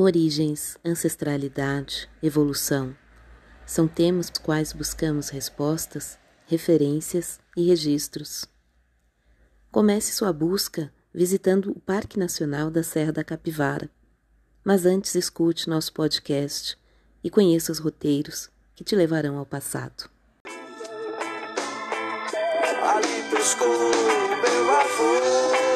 Origens, ancestralidade, evolução são temas quais buscamos respostas, referências e registros. Comece sua busca visitando o Parque Nacional da Serra da Capivara. Mas antes escute nosso podcast e conheça os roteiros que te levarão ao passado. Ali meu avô,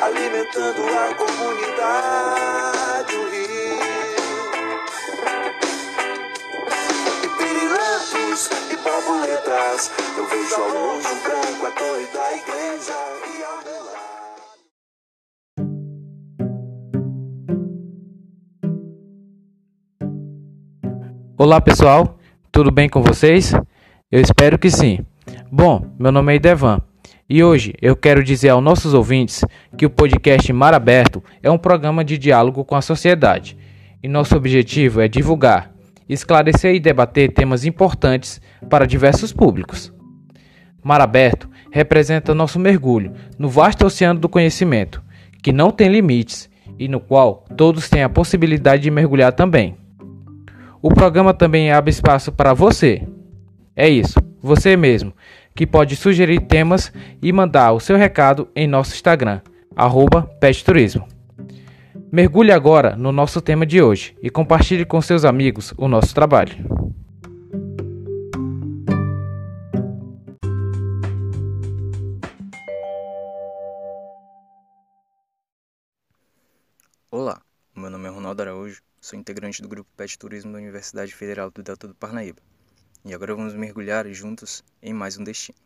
alimentando a comunidade, o rio. E pirilampos e borboletas, eu vejo ao longe um branco a torre da igreja e ao. Olá pessoal, tudo bem com vocês? Eu espero que sim. Bom, meu nome é Idevan e hoje eu quero dizer aos nossos ouvintes que o podcast Mar Aberto é um programa de diálogo com a sociedade e nosso objetivo é divulgar, esclarecer e debater temas importantes para diversos públicos. Mar Aberto representa nosso mergulho no vasto oceano do conhecimento, que não tem limites e no qual todos têm a possibilidade de mergulhar também. O programa também abre espaço para você. É isso, você mesmo, que pode sugerir temas e mandar o seu recado em nosso Instagram, arroba. Mergulhe agora no nosso tema de hoje e compartilhe com seus amigos o nosso trabalho. Olá, meu nome é Ronaldo Araújo Sou integrante do grupo Pet Turismo da Universidade Federal do Delta do Parnaíba. E agora vamos mergulhar juntos em mais um destino.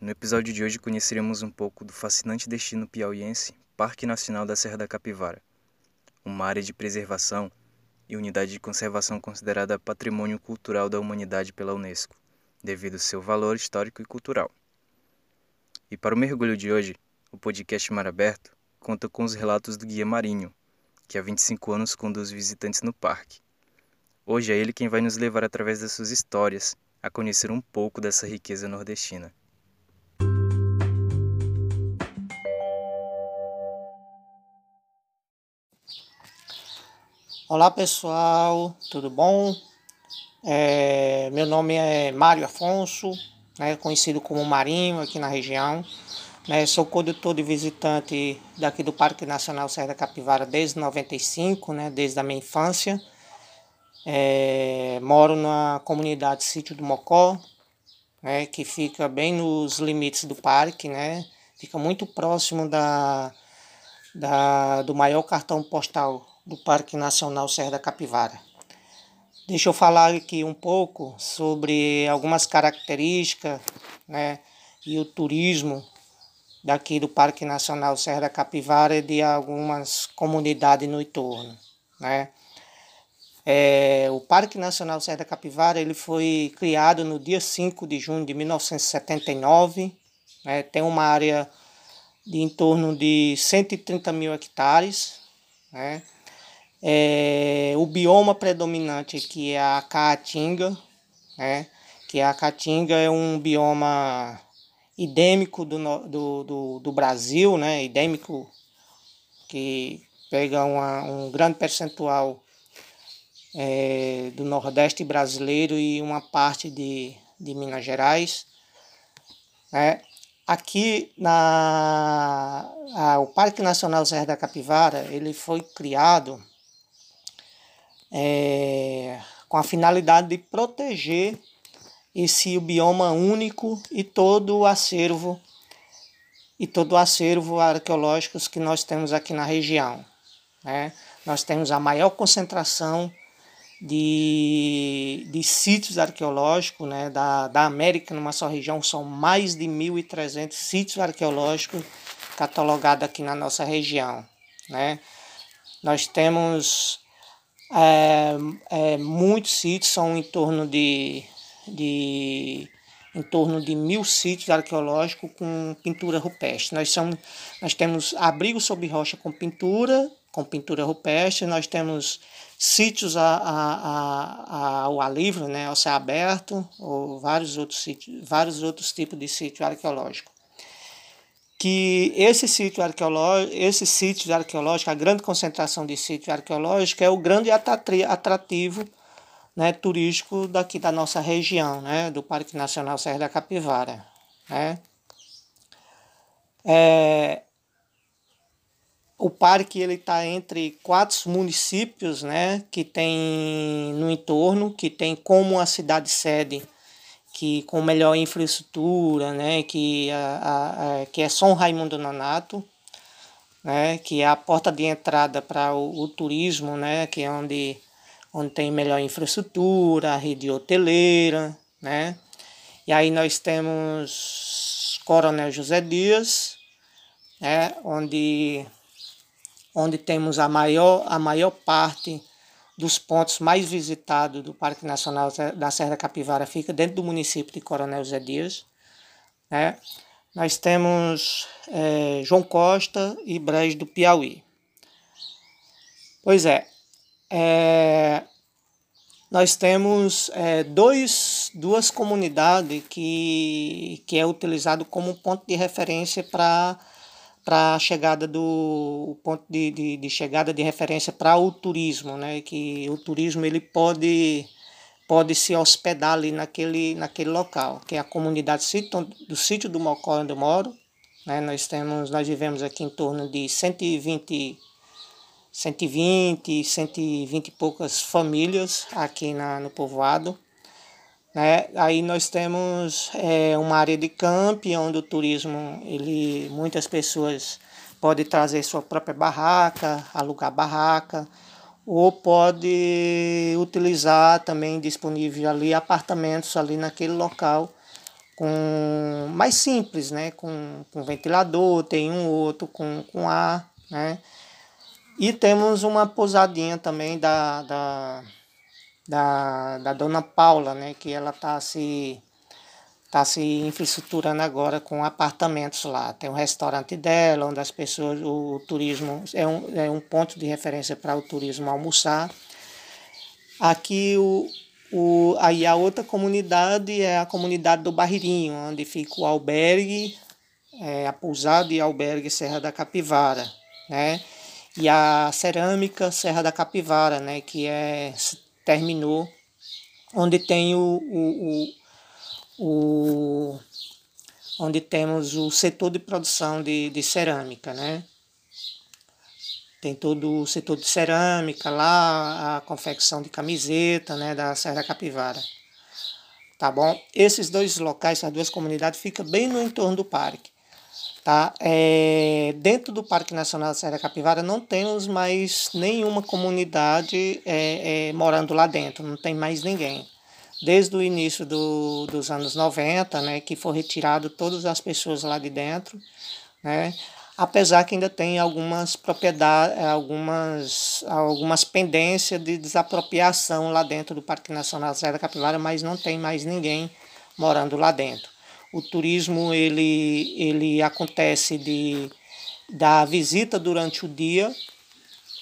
No episódio de hoje conheceremos um pouco do fascinante destino piauiense Parque Nacional da Serra da Capivara, uma área de preservação e unidade de conservação considerada Patrimônio Cultural da Humanidade pela Unesco, devido ao seu valor histórico e cultural. E para o mergulho de hoje, o podcast Mar Aberto conta com os relatos do guia Marinho, que há 25 anos conduz visitantes no parque. Hoje é ele quem vai nos levar através das suas histórias a conhecer um pouco dessa riqueza nordestina. Olá pessoal, tudo bom? É, meu nome é Mário Afonso, né, conhecido como Marinho aqui na região. Né, sou condutor de visitante daqui do Parque Nacional Serra da Capivara desde 95, né, desde a minha infância. É, moro na comunidade Sítio do Mocó, né, que fica bem nos limites do parque, né, fica muito próximo da, da, do maior cartão postal do Parque Nacional Serra da Capivara. Deixa eu falar aqui um pouco sobre algumas características né, e o turismo daqui do Parque Nacional Serra da Capivara e de algumas comunidades no entorno, né? É, o Parque Nacional Serra da Capivara ele foi criado no dia 5 de junho de 1979, né? tem uma área de em torno de 130 mil hectares, né? É, o bioma predominante aqui é a caatinga, né? que a caatinga é um bioma endêmico do, do, do, do Brasil, né? endêmico que pega uma, um grande percentual é, do Nordeste brasileiro e uma parte de, de Minas Gerais. Né? Aqui na a, o Parque Nacional Serra da Capivara ele foi criado é, com a finalidade de proteger esse bioma único e todo o acervo e todo o acervo arqueológico que nós temos aqui na região. Né? Nós temos a maior concentração de, de sítios arqueológicos né? da, da América numa só região, são mais de 1.300 sítios arqueológicos catalogados aqui na nossa região. Né? Nós temos é, é, muitos sítios, são em torno de de em torno de mil sítios arqueológicos com pintura rupestre. Nós, somos, nós temos abrigo sob rocha com pintura, com pintura rupestre, nós temos sítios a, a, a, ao ar livre, né, ao céu aberto, ou vários outros, sítios, vários outros tipos de sítio arqueológico. que esse sítio arqueológico, esse sítio arqueológico, a grande concentração de sítios arqueológicos é o grande atrativo né, turístico daqui da nossa região, né, do Parque Nacional Serra da Capivara. Né. É, o parque ele está entre quatro municípios né, que tem no entorno, que tem como a cidade sede que com melhor infraestrutura, né, que, a, a, que é São Raimundo Nonato, né, que é a porta de entrada para o, o, turismo, né, que é onde, onde tem melhor infraestrutura, rede hoteleira, né, e aí nós temos Coronel José Dias, né, onde, onde temos a maior, a maior parte dos pontos mais visitados do Parque Nacional da Serra da Capivara fica dentro do município de Coronel Zé Dias. Né? Nós temos é, João Costa e Brejo do Piauí. Pois é, é nós temos é, dois, duas comunidades que, que é utilizado como ponto de referência para para a chegada do ponto de, de, de, chegada de referência para o turismo, né? Que o turismo ele pode pode se hospedar ali naquele, naquele local, que é a comunidade do sítio do Mocó onde eu moro. Né? Nós temos, nós vivemos aqui em torno de 120, 120, 120 e poucas famílias aqui na, no povoado. Né? Aí nós temos é, uma área de camp, onde o turismo, ele, muitas pessoas podem trazer sua própria barraca, alugar barraca, ou pode utilizar também disponível ali apartamentos ali naquele local com mais simples, né? com, com ventilador, tem um outro com, com ar, né? E temos uma pousadinha também da, da da, da dona Paula, né, que ela está se está se infraestruturando agora com apartamentos lá. Tem um restaurante dela, onde as pessoas, o, o turismo é um, é um ponto de referência para o turismo almoçar. Aqui o, o, aí a outra comunidade é a comunidade do Barreirinho, onde fica o albergue, é, a pousada e albergue Serra da Capivara, né? E a cerâmica Serra da Capivara, né? Que é terminou, onde tem o, o, o, o onde temos o setor de produção de, de cerâmica, né? Tem todo o setor de cerâmica lá, a confecção de camiseta, né, da Serra Capivara. Tá bom? Esses dois locais, essas duas comunidades, ficam bem no entorno do parque. Tá? É, dentro do Parque Nacional da Serra Capivara não temos mais nenhuma comunidade é, é, morando lá dentro, não tem mais ninguém. Desde o início do, dos anos 90, né, que foi retirado todas as pessoas lá de dentro, né, apesar que ainda tem algumas propriedades, algumas, algumas pendências de desapropriação lá dentro do Parque Nacional da Serra Capivara, mas não tem mais ninguém morando lá dentro. O turismo ele, ele acontece de, da visita durante o dia,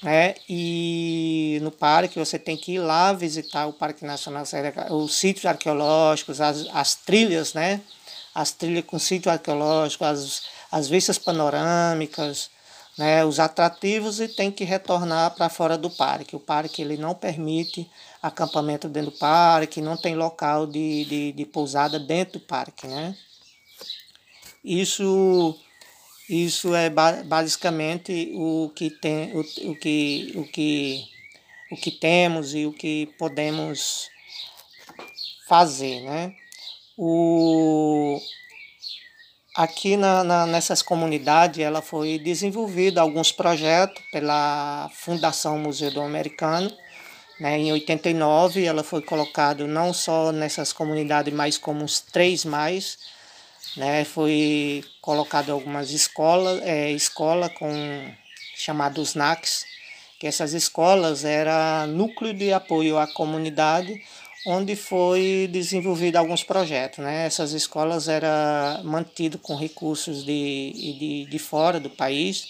né? E no parque você tem que ir lá visitar o Parque Nacional, os sítios arqueológicos, as, as trilhas, né? As trilhas com sítio arqueológico, as, as vistas panorâmicas, né? Os atrativos e tem que retornar para fora do parque. O parque ele não permite acampamento dentro do parque, não tem local de, de, de pousada dentro do parque, né? Isso, isso é basicamente o que, tem, o, o, que, o, que, o que temos e o que podemos fazer, né? O, aqui na, na, nessas comunidades ela foi desenvolvido alguns projetos pela Fundação Museu do Americano né? Em 89 ela foi colocada não só nessas comunidades, mas como os três mais. Né? Foi colocado algumas escolas, é, escola com chamados NACs, que essas escolas era núcleo de apoio à comunidade, onde foi desenvolvido alguns projetos. Né? Essas escolas eram mantidas com recursos de, de, de fora do país,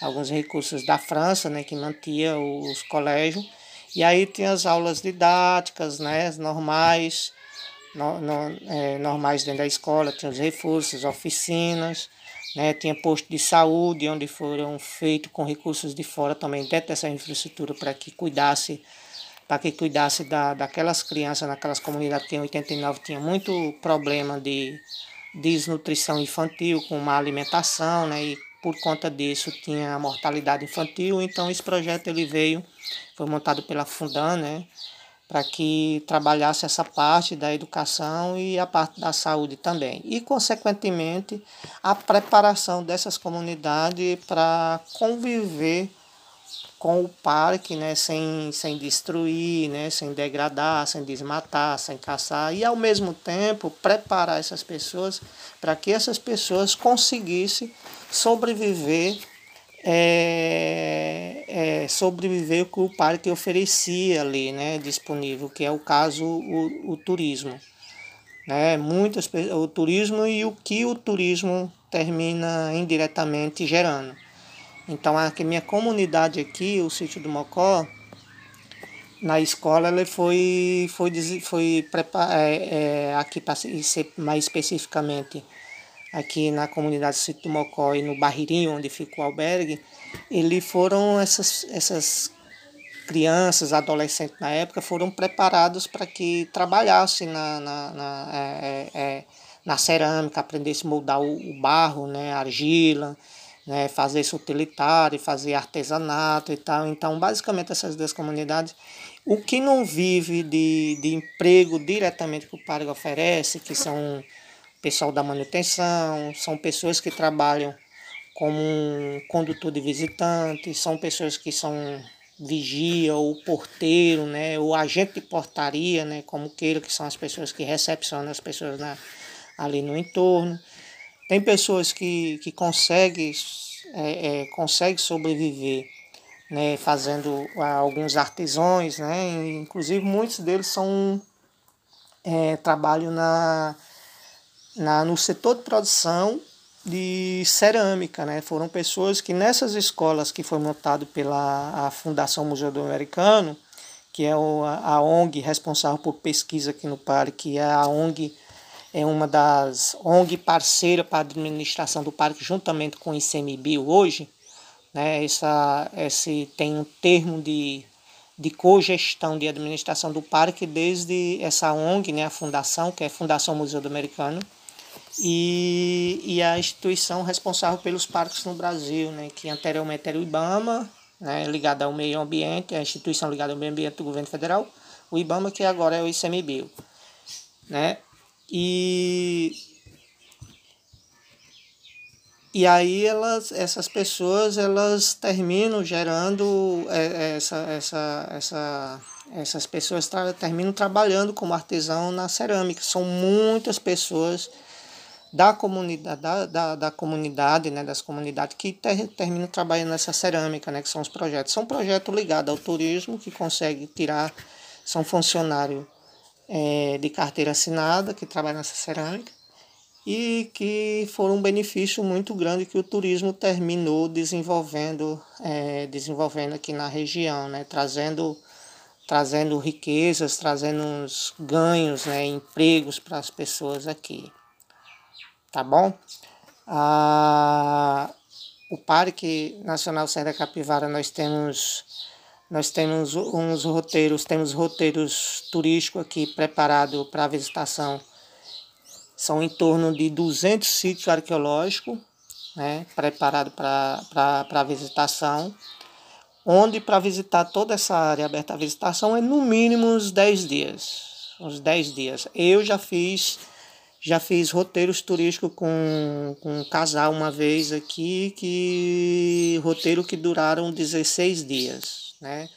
alguns recursos da França, né, que mantia os colégios, e aí tem as aulas didáticas, né, normais, no, no, é, normais dentro da escola, tem os reforços, oficinas, né? Tinha posto de saúde, onde foram feitos com recursos de fora também dentro dessa infraestrutura para que cuidasse para que cuidasse da, daquelas crianças naquelas comunidades que em 89 tinha muito problema de desnutrição infantil com má alimentação, né? E por conta disso tinha mortalidade infantil, então esse projeto ele veio, foi montado pela Fundan, né? para que trabalhasse essa parte da educação e a parte da saúde também. E, consequentemente, a preparação dessas comunidades para conviver com o parque, né, sem, sem destruir, né, sem degradar, sem desmatar, sem caçar, e ao mesmo tempo preparar essas pessoas para que essas pessoas conseguissem sobreviver é, é, sobreviver com o parque oferecia ali, né, disponível, que é o caso o, o turismo. Né, muitas, o turismo e o que o turismo termina indiretamente gerando. Então, a minha comunidade aqui, o sítio do Mocó, na escola ele foi, foi, foi é, é, aqui para ser mais especificamente aqui na comunidade Sítio do Mocó e no Barreirinho, onde fica o albergue, ele foram essas, essas crianças, adolescentes na época, foram preparados para que trabalhassem na, na, na, é, é, é na cerâmica, aprendessem a moldar o, o barro, né, argila, né, fazer utilitário, fazer artesanato e tal. Então, basicamente, essas duas comunidades, o que não vive de, de emprego diretamente que o Parque oferece, que são pessoal da manutenção, são pessoas que trabalham como um condutor de visitantes, são pessoas que são vigia ou porteiro, né, ou agente de portaria, né, como queira, que são as pessoas que recepcionam as pessoas na, ali no entorno. Tem pessoas que, que conseguem é, é, consegue sobreviver né, fazendo alguns artesãos, né, inclusive muitos deles são é, trabalham na na, no setor de produção de cerâmica. Né? Foram pessoas que nessas escolas que foi montado pela a Fundação Museu do Americano, que é a ONG responsável por pesquisa aqui no parque, que é a ONG é uma das ONG parceira para a administração do parque, juntamente com o ICMBio hoje. Né? Essa, esse tem um termo de, de cogestão de administração do parque desde essa ONG, né? a fundação, que é a Fundação Museu do Americano, e, e a instituição responsável pelos parques no Brasil, né, que anteriormente era o IBAMA, né, ligada ao meio ambiente, a instituição ligada ao meio ambiente do governo federal, o IBAMA que agora é o ICMBio. Né? E, e aí elas, essas pessoas elas terminam gerando é, essa, essa, essa, essas pessoas tra terminam trabalhando como artesão na cerâmica. São muitas pessoas da comunidade, da, da, da comunidade, né, das comunidades que ter, terminam trabalhando nessa cerâmica, né, que são os projetos. São projetos ligados ao turismo que consegue tirar, são funcionários é, de carteira assinada que trabalham nessa cerâmica e que foram um benefício muito grande que o turismo terminou desenvolvendo, é, desenvolvendo aqui na região, né, trazendo trazendo riquezas, trazendo ganhos, né, empregos para as pessoas aqui tá bom? Ah, o Parque Nacional Serra Capivara nós temos nós temos uns roteiros, temos roteiros turísticos aqui preparados para visitação. São em torno de 200 sítios arqueológicos, né, preparados para visitação, onde para visitar toda essa área aberta à visitação é no mínimo uns 10 dias. Uns 10 dias. Eu já fiz já fiz roteiros turísticos com, com um casal uma vez aqui, que roteiro que duraram 16 dias, né?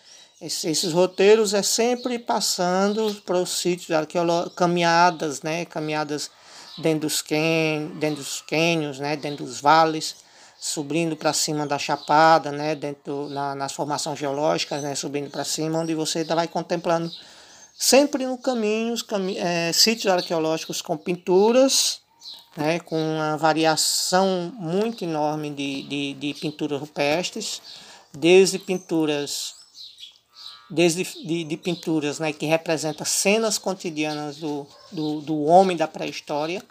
Esses, roteiros é sempre passando para os sítios arqueológicos, caminhadas, né? Caminhadas dentro dos, can, dentro dos cânions, né? Dentro dos vales, subindo para cima da chapada, né? Dentro na, nas formações geológicas, né? Subindo para cima, onde você vai contemplando sempre no caminho, cami é, sítios arqueológicos com pinturas, né, com uma variação muito enorme de, de, de pinturas rupestres, desde pinturas desde de, de pinturas né, que representam cenas cotidianas do, do, do homem da pré-história,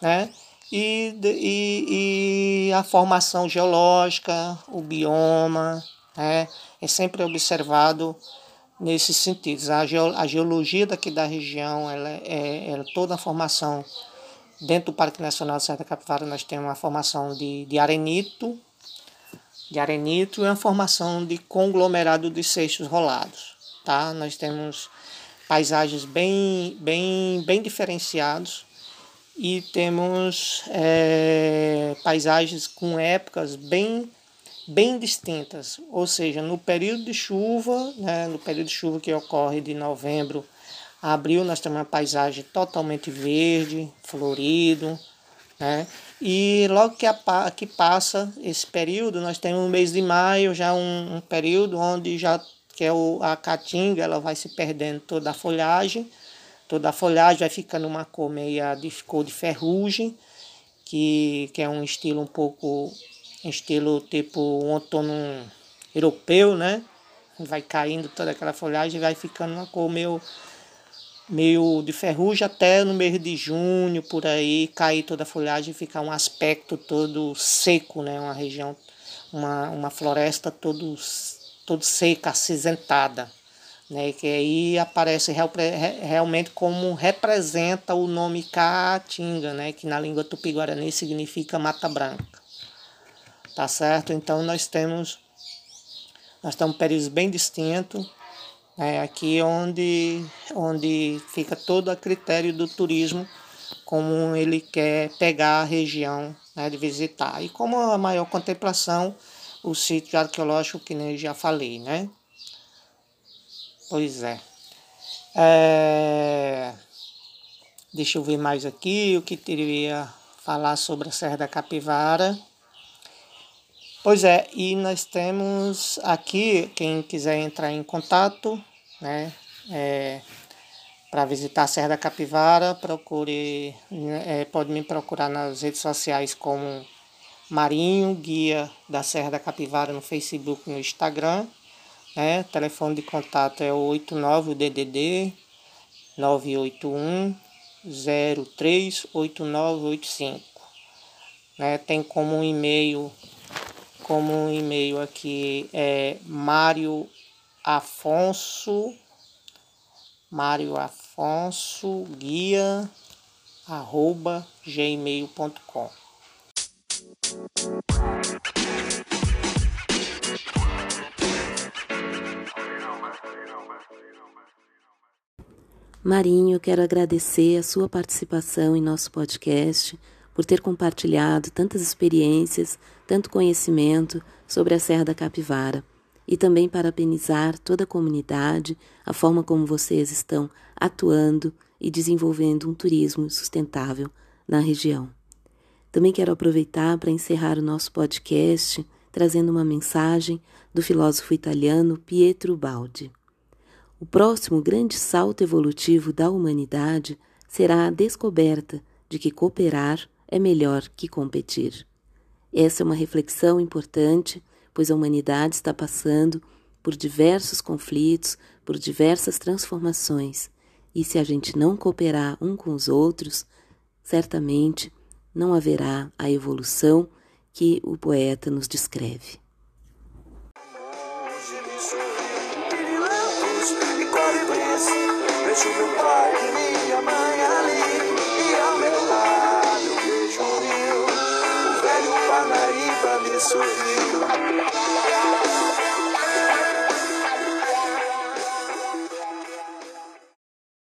né, e, e, e a formação geológica, o bioma, né? é sempre observado nesses sentidos. A, geologia daqui da região, ela é, é toda a formação dentro do Parque Nacional de Serra da Capivara, nós temos uma formação de, de arenito, de arenito e uma formação de conglomerado de seixos rolados. Tá? Nós temos paisagens bem, bem, bem diferenciados e temos é, paisagens com épocas bem bem distintas, ou seja, no período de chuva, né, no período de chuva que ocorre de novembro a abril, nós temos uma paisagem totalmente verde, florido, né? E logo que, a, que passa esse período, nós temos o mês de maio, já um, um período onde já que é o, a caatinga, ela vai se perdendo toda a folhagem, toda a folhagem vai ficando uma cor meia de cor de ferrugem, que, que é um estilo um pouco estilo tipo um outono europeu, né? Vai caindo toda aquela folhagem e vai ficando uma cor meio, meio de ferrugem até no mês de junho, por aí, cair toda a folhagem e ficar um aspecto todo seco, né? Uma região, uma, uma floresta todo, todo seca, acinzentada. Né, que aí aparece real, realmente como representa o nome Caatinga, né, que na língua tupi-guarani significa mata branca tá certo? Então nós temos nós temos períodos bem distintos, né? aqui onde, onde fica todo a critério do turismo, como ele quer pegar a região né, de visitar. E como a maior contemplação, o sítio arqueológico que nem já falei, né? Pois é. é. Deixa eu ver mais aqui o que teria falar sobre a Serra da Capivara. Pois é, e nós temos aqui, quem quiser entrar em contato, né, é, para visitar a Serra da Capivara, procure, é, pode me procurar nas redes sociais como Marinho, guia da Serra da Capivara no Facebook no Instagram. Né, telefone de contato é o 89 DDD 981 038985. Né, tem como um e-mail como um e-mail aqui é Mário Afonso Mário Afonso guia arroba gmail.com Marinho, quero agradecer a sua participação em nosso podcast por ter compartilhado tantas experiências, tanto conhecimento sobre a Serra da Capivara e também parabenizar toda a comunidade, a forma como vocês estão atuando e desenvolvendo um turismo sustentável na região. Também quero aproveitar para encerrar o nosso podcast trazendo uma mensagem do filósofo italiano Pietro Baldi. O próximo grande salto evolutivo da humanidade será a descoberta de que cooperar é melhor que competir. Essa é uma reflexão importante, pois a humanidade está passando por diversos conflitos, por diversas transformações, e se a gente não cooperar um com os outros, certamente não haverá a evolução que o poeta nos descreve. Parnaíba me sorriu.